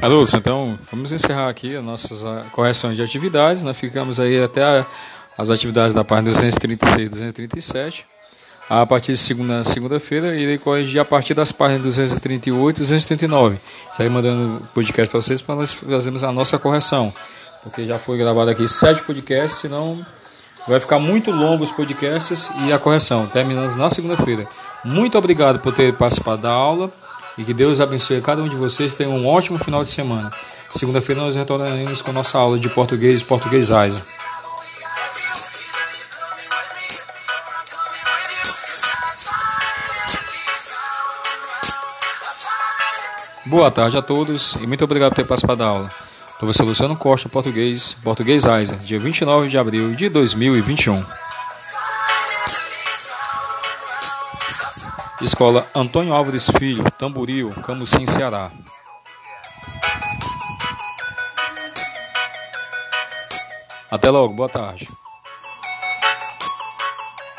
Alô, então vamos encerrar aqui as nossas ah, correções de atividades. Nós ficamos aí até a, as atividades da página 236 e 237. A partir de segunda, segunda-feira, irei corrigir a partir das páginas 238 e 239. Estarei mandando podcast para vocês para nós fazermos a nossa correção. Porque já foi gravado aqui sete podcasts, senão vai ficar muito longo os podcasts e a correção. Terminamos na segunda-feira. Muito obrigado por ter participado da aula e que Deus abençoe cada um de vocês. Tenham um ótimo final de semana. Segunda-feira nós retornaremos com a nossa aula de português, português Aiza. Boa tarde a todos e muito obrigado por ter participado da aula. Professor Luciano Costa, português, português Aiza, dia 29 de abril de 2021. Escola Antônio Álvares Filho, Tamboril, Camusim, Ceará. Até logo, boa tarde.